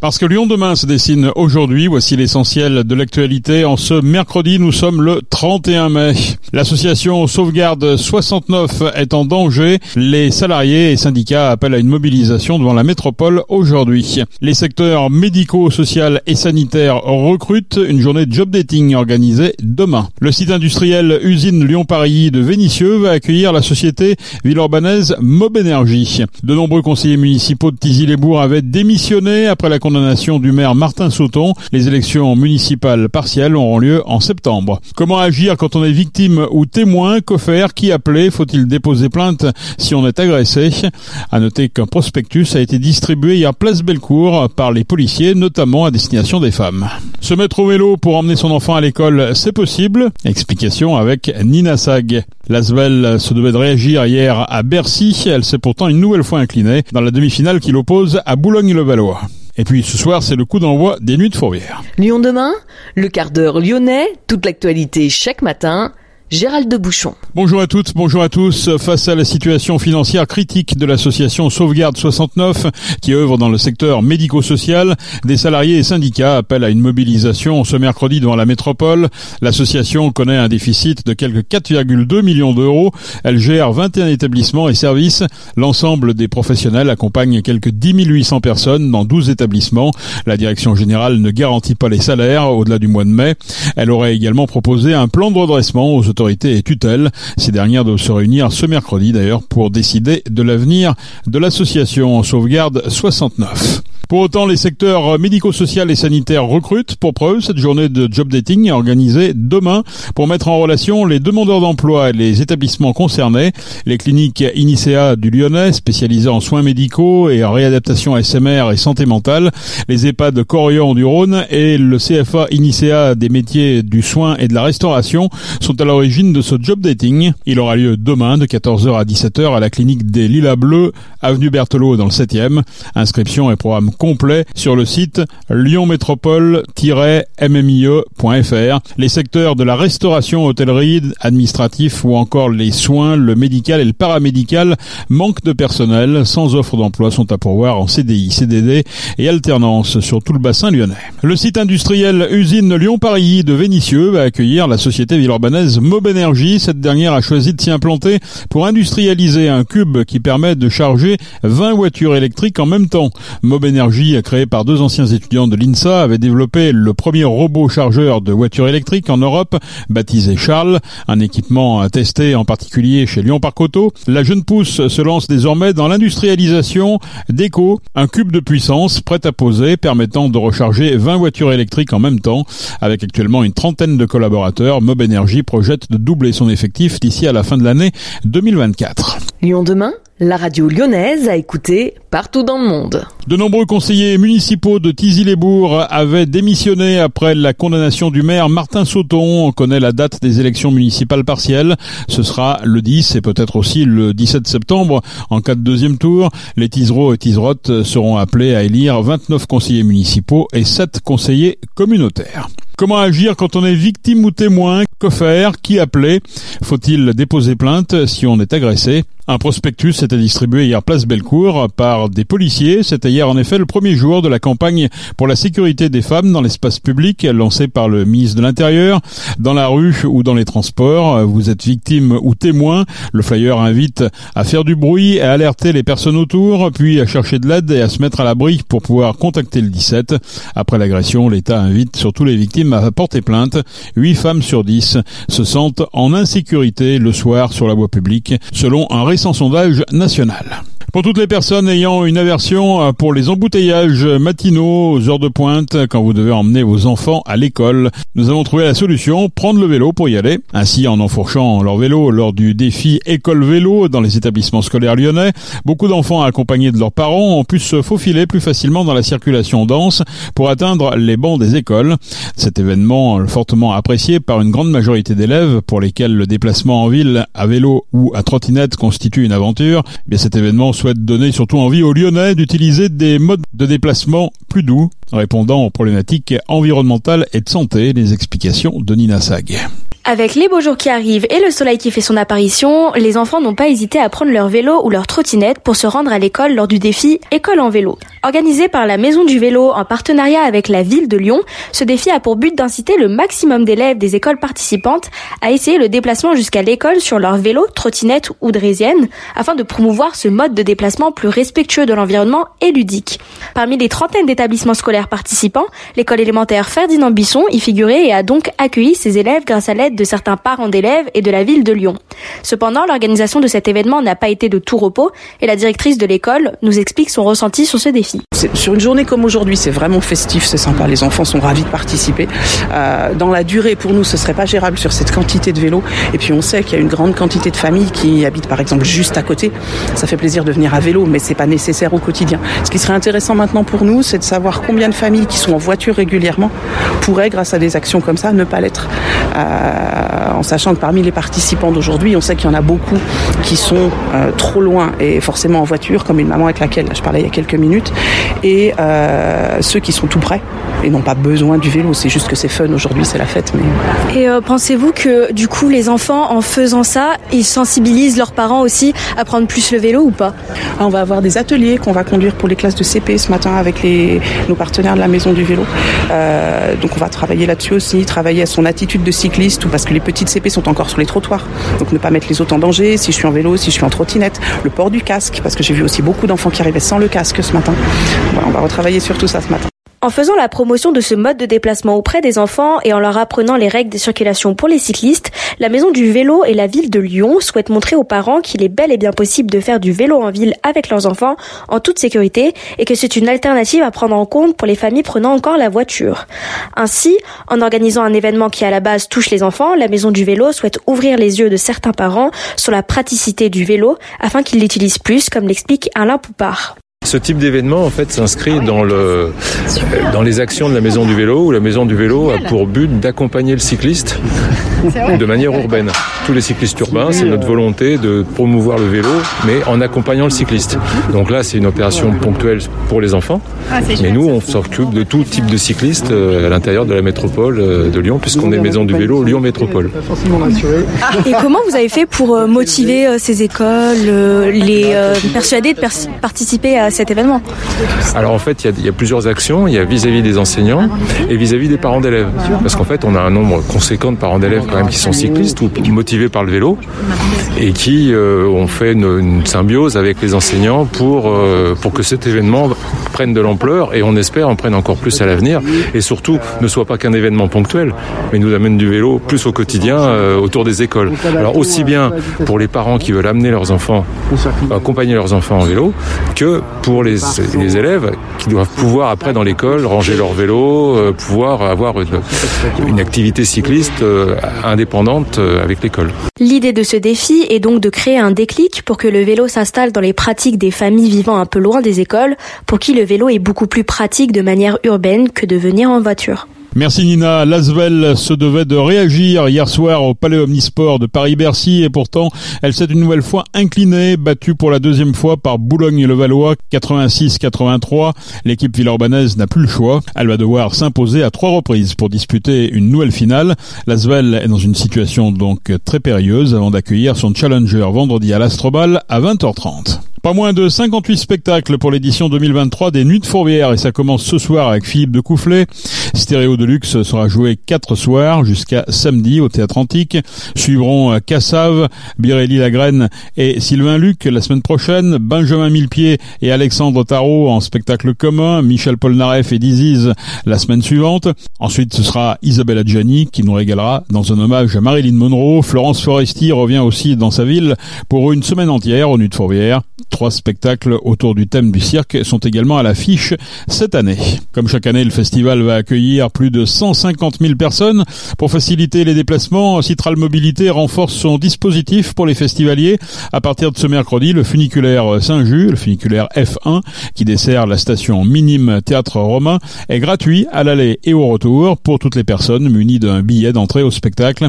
Parce que Lyon demain se dessine aujourd'hui, voici l'essentiel de l'actualité. En ce mercredi, nous sommes le 31 mai. L'association Sauvegarde 69 est en danger. Les salariés et syndicats appellent à une mobilisation devant la métropole aujourd'hui. Les secteurs médicaux, social et sanitaires recrutent une journée de job dating organisée demain. Le site industriel usine Lyon-Paris de Vénissieux va accueillir la société villeurbanaise Mob Énergie. De nombreux conseillers municipaux de Tizy-les-Bourgs avaient démissionné après la condamnation du maire Martin Sauton. Les élections municipales partielles auront lieu en septembre. Comment agir quand on est victime ou témoin? Que faire? Qui appeler? Faut-il déposer plainte si on est agressé? À noter qu'un prospectus a été distribué hier place Bellecour par les policiers, notamment à destination des femmes. Se mettre au vélo pour emmener son enfant à l'école, c'est possible? Explication avec Nina Sag. Lasvel se devait de réagir hier à Bercy. Elle s'est pourtant une nouvelle fois inclinée dans la demi-finale qui l'oppose à Boulogne-le-Valois. Et puis ce soir, c'est le coup d'envoi des Nuits de Fourvière. Lyon demain, le quart d'heure lyonnais, toute l'actualité chaque matin. Gérald de Bouchon. Bonjour à toutes, bonjour à tous. Face à la situation financière critique de l'association Sauvegarde 69, qui œuvre dans le secteur médico-social, des salariés et syndicats appellent à une mobilisation ce mercredi devant la métropole. L'association connaît un déficit de quelques 4,2 millions d'euros. Elle gère 21 établissements et services. L'ensemble des professionnels accompagne quelques 10 800 personnes dans 12 établissements. La direction générale ne garantit pas les salaires au-delà du mois de mai. Elle aurait également proposé un plan de redressement aux autorités et tutelles. Ces dernières doivent se réunir ce mercredi d'ailleurs pour décider de l'avenir de l'association Sauvegarde 69. Pour autant, les secteurs médico-social et sanitaire recrutent. Pour preuve, cette journée de job dating organisée demain pour mettre en relation les demandeurs d'emploi et les établissements concernés. Les cliniques Inicea du Lyonnais, spécialisées en soins médicaux et en réadaptation SMR et santé mentale, les EHPAD Corian du Rhône et le CFA Inicea des métiers du soin et de la restauration sont à l'origine de ce job dating. Il aura lieu demain de 14h à 17h à la clinique des Lilas Bleus, avenue Berthelot dans le 7e. Inscription et programme complet sur le site lyonmétropole-mmie.fr. Les secteurs de la restauration, hôtellerie, administratif ou encore les soins, le médical et le paramédical manquent de personnel. Sans offre d'emploi sont à pourvoir en CDI, CDD et alternance sur tout le bassin lyonnais. Le site industriel usine Lyon-Paris de Vénissieux va accueillir la société villeurbanaise Mob Energy. Cette dernière a choisi de s'y implanter pour industrialiser un cube qui permet de charger 20 voitures électriques en même temps. Mob Energy créé par deux anciens étudiants de l'INSA, avait développé le premier robot chargeur de voitures électriques en Europe, baptisé Charles, un équipement testé en particulier chez Lyon Parc Auto. La jeune pousse se lance désormais dans l'industrialisation d'Eco, un cube de puissance prêt à poser permettant de recharger 20 voitures électriques en même temps. Avec actuellement une trentaine de collaborateurs, Mob Energy projette de doubler son effectif d'ici à la fin de l'année 2024. Lyon demain la radio lyonnaise a écouté partout dans le monde. De nombreux conseillers municipaux de Tizy-les-Bourgs avaient démissionné après la condamnation du maire Martin Sauton. On connaît la date des élections municipales partielles. Ce sera le 10 et peut-être aussi le 17 septembre. En cas de deuxième tour, les Tizereaux et Tizerottes seront appelés à élire 29 conseillers municipaux et 7 conseillers communautaires. Comment agir quand on est victime ou témoin? Que faire? Qui appeler? Faut-il déposer plainte si on est agressé? Un prospectus était distribué hier place Bellecour par des policiers. C'était hier en effet le premier jour de la campagne pour la sécurité des femmes dans l'espace public lancée par le ministre de l'Intérieur. Dans la rue ou dans les transports, vous êtes victime ou témoin. Le flyer invite à faire du bruit, à alerter les personnes autour, puis à chercher de l'aide et à se mettre à l'abri pour pouvoir contacter le 17. Après l'agression, l'État invite surtout les victimes à porter plainte. 8 femmes sur 10 se sentent en insécurité le soir sur la voie publique, selon un récent son sondage national. Pour toutes les personnes ayant une aversion euh, pour les embouteillages matinaux aux heures de pointe quand vous devez emmener vos enfants à l'école, nous avons trouvé la solution, prendre le vélo pour y aller. Ainsi, en enfourchant leur vélo lors du défi école vélo dans les établissements scolaires lyonnais, beaucoup d'enfants accompagnés de leurs parents ont pu se faufiler plus facilement dans la circulation dense pour atteindre les bancs des écoles. Cet événement fortement apprécié par une grande majorité d'élèves pour lesquels le déplacement en ville à vélo ou à trottinette constitue une aventure, mais cet événement souhaite donner surtout envie aux Lyonnais d'utiliser des modes de déplacement plus doux, répondant aux problématiques environnementales et de santé. Les explications de Nina Sag. Avec les beaux jours qui arrivent et le soleil qui fait son apparition, les enfants n'ont pas hésité à prendre leur vélo ou leur trottinette pour se rendre à l'école lors du défi École en vélo. Organisé par la Maison du vélo en partenariat avec la ville de Lyon, ce défi a pour but d'inciter le maximum d'élèves des écoles participantes à essayer le déplacement jusqu'à l'école sur leur vélo, trottinette ou draisienne, afin de promouvoir ce mode de déplacement plus respectueux de l'environnement et ludique. Parmi les trentaines d'établissements scolaires participants, l'école élémentaire Ferdinand Bisson y figurait et a donc accueilli ses élèves grâce à l'aide de certains parents d'élèves et de la ville de Lyon. Cependant, l'organisation de cet événement n'a pas été de tout repos et la directrice de l'école nous explique son ressenti sur ce défi. Sur une journée comme aujourd'hui, c'est vraiment festif, c'est sympa, les enfants sont ravis de participer. Euh, dans la durée, pour nous, ce serait pas gérable sur cette quantité de vélos. Et puis on sait qu'il y a une grande quantité de familles qui habitent par exemple juste à côté. Ça fait plaisir de venir à vélo, mais c'est pas nécessaire au quotidien. Ce qui serait intéressant maintenant pour nous, c'est de savoir combien de familles qui sont en voiture régulièrement pourraient, grâce à des actions comme ça, ne pas l'être. Euh, en sachant que parmi les participants d'aujourd'hui, on sait qu'il y en a beaucoup qui sont euh, trop loin et forcément en voiture, comme une maman avec laquelle je parlais il y a quelques minutes, et euh, ceux qui sont tout près et n'ont pas besoin du vélo. C'est juste que c'est fun aujourd'hui, c'est la fête. Mais... Et pensez-vous que du coup les enfants, en faisant ça, ils sensibilisent leurs parents aussi à prendre plus le vélo ou pas? Ah, On va avoir des ateliers qu'on va conduire pour les classes de CP ce matin avec les, nos partenaires de la Maison du Vélo. donc on va travailler là-dessus aussi, travailler à son attitude de cycliste parce que les petites CP sont encore sur les trottoirs. Donc ne pas mettre les autres en danger, si je suis en vélo, si je suis en trottinette, le port du casque, parce que j'ai vu aussi beaucoup d'enfants qui arrivaient sans le casque ce matin. on va retravailler sur tout ça ce matin. En faisant la promotion de ce mode de déplacement auprès des enfants et en leur apprenant les règles de circulation pour les cyclistes, la Maison du Vélo et la ville de Lyon souhaitent montrer aux parents qu'il est bel et bien possible de faire du vélo en ville avec leurs enfants en toute sécurité et que c'est une alternative à prendre en compte pour les familles prenant encore la voiture. Ainsi, en organisant un événement qui à la base touche les enfants, la Maison du Vélo souhaite ouvrir les yeux de certains parents sur la praticité du vélo afin qu'ils l'utilisent plus, comme l'explique Alain Poupard. Ce type d'événement, en fait, s'inscrit dans le, dans les actions de la Maison du Vélo, où la Maison du Vélo a pour but d'accompagner le cycliste de manière urbaine. Tous les cyclistes urbains, c'est notre volonté de promouvoir le vélo, mais en accompagnant le cycliste. Donc là, c'est une opération ponctuelle pour les enfants, ah, mais nous, on s'occupe de tout type de cyclistes euh, à l'intérieur de la métropole euh, de Lyon, puisqu'on est Maison du Vélo Lyon Métropole. Et comment vous avez fait pour euh, motiver ces écoles, les persuader de participer à cet événement Alors en fait, il y, a plusieurs actions. Il y a vis-à-vis des enseignants et vis-à-vis des parents d'élèves. Parce qu'en fait, on a un nombre conséquent de parents d'élèves quand même qui sont cyclistes ou motivés par le vélo et qui euh, ont fait une, symbiose avec les enseignants pour, euh, pour que cet événement prenne de l'ampleur et on espère en prenne encore plus à l'avenir et surtout ne soit pas qu'un événement ponctuel mais nous amène du vélo plus au quotidien euh, autour des écoles. Alors aussi bien pour les parents qui veulent amener leurs enfants, accompagner leurs enfants en vélo que pour les, les élèves qui doivent pouvoir après dans l'école ranger leur vélo, euh, pouvoir avoir une, activité cycliste euh, indépendante euh, avec l'école. L'idée de ce défi est donc de créer un déclic pour que le vélo s'installe dans les pratiques des familles vivant un peu loin des écoles, pour qui le vélo est beaucoup plus pratique de manière urbaine que de venir en voiture. Merci Nina. Lasvel se devait de réagir hier soir au Palais Omnisport de Paris-Bercy et pourtant elle s'est une nouvelle fois inclinée, battue pour la deuxième fois par Boulogne-le-Valois 86-83. L'équipe villeurbanaise n'a plus le choix. Elle va devoir s'imposer à trois reprises pour disputer une nouvelle finale. Lasvel est dans une situation donc très périlleuse avant d'accueillir son challenger vendredi à l'Astrobal à 20h30. Pas moins de 58 spectacles pour l'édition 2023 des Nuits de Fourvière et ça commence ce soir avec Philippe de Coufflet. Stéréo de luxe sera joué quatre soirs jusqu'à samedi au Théâtre Antique. Suivront Cassave, Birelli Lagraine et Sylvain Luc la semaine prochaine, Benjamin Millepied et Alexandre Tarot en spectacle commun, Michel Polnareff et Diziz la semaine suivante. Ensuite ce sera Isabelle Adjani qui nous régalera dans un hommage à Marilyn Monroe. Florence Foresti revient aussi dans sa ville pour une semaine entière aux Nuits de Fourvière. Trois spectacles autour du thème du cirque sont également à l'affiche cette année. Comme chaque année, le festival va accueillir plus de 150 000 personnes. Pour faciliter les déplacements, Citral Mobilité renforce son dispositif pour les festivaliers. À partir de ce mercredi, le funiculaire Saint-Just, le funiculaire F1, qui dessert la station minime Théâtre Romain, est gratuit à l'aller et au retour pour toutes les personnes munies d'un billet d'entrée au spectacle.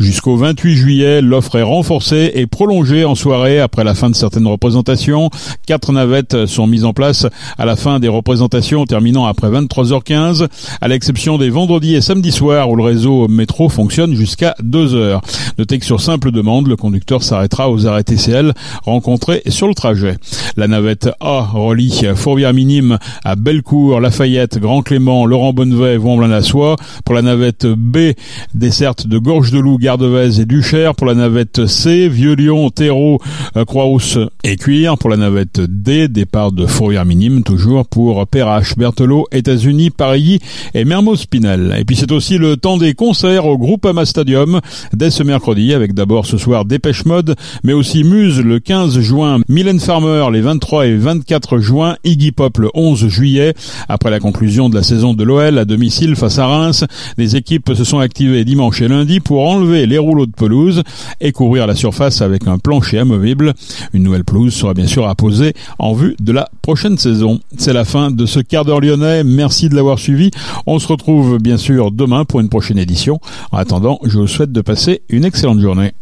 Jusqu'au 28 juillet, l'offre est renforcée et prolongée en soirée après la fin de certaines représentations. Quatre navettes sont mises en place à la fin des représentations terminant après 23h15, à l'exception des vendredis et samedis soirs où le réseau métro fonctionne jusqu'à 2h. Notez que sur simple demande, le conducteur s'arrêtera aux arrêts TCL rencontrés sur le trajet. La navette A relie Fourvière Minime à Bellecour, Lafayette, Grand Clément, Laurent Bonnevet, Vomblin-la-Soie. Pour la navette B, desserte de Gorge de Loup, Gardevez et Duchère. Pour la navette C, Vieux-Lyon, Terreau, Croix-Rousse et Cuire. Pour la navette D, départ de Fourvière Minime, toujours pour Perrache, Berthelot, États-Unis, Paris Mermoz-Pinel. Et puis c'est aussi le temps des concerts au groupe Ama Stadium dès ce mercredi avec d'abord ce soir Dépêche Mode, mais aussi Muse le 15 juin, Mylène Farmer les 23 et 24 juin, Iggy Pop le 11 juillet. Après la conclusion de la saison de l'OL à domicile face à Reims, les équipes se sont activées dimanche et lundi pour enlever les rouleaux de pelouse et couvrir la surface avec un plancher amovible. Une nouvelle pelouse sera bien sûr apposée en vue de la prochaine saison. C'est la fin de ce quart d'heure lyonnais. Merci de l'avoir suivi. On se retrouve bien sûr demain pour une prochaine édition. En attendant, je vous souhaite de passer une excellente journée.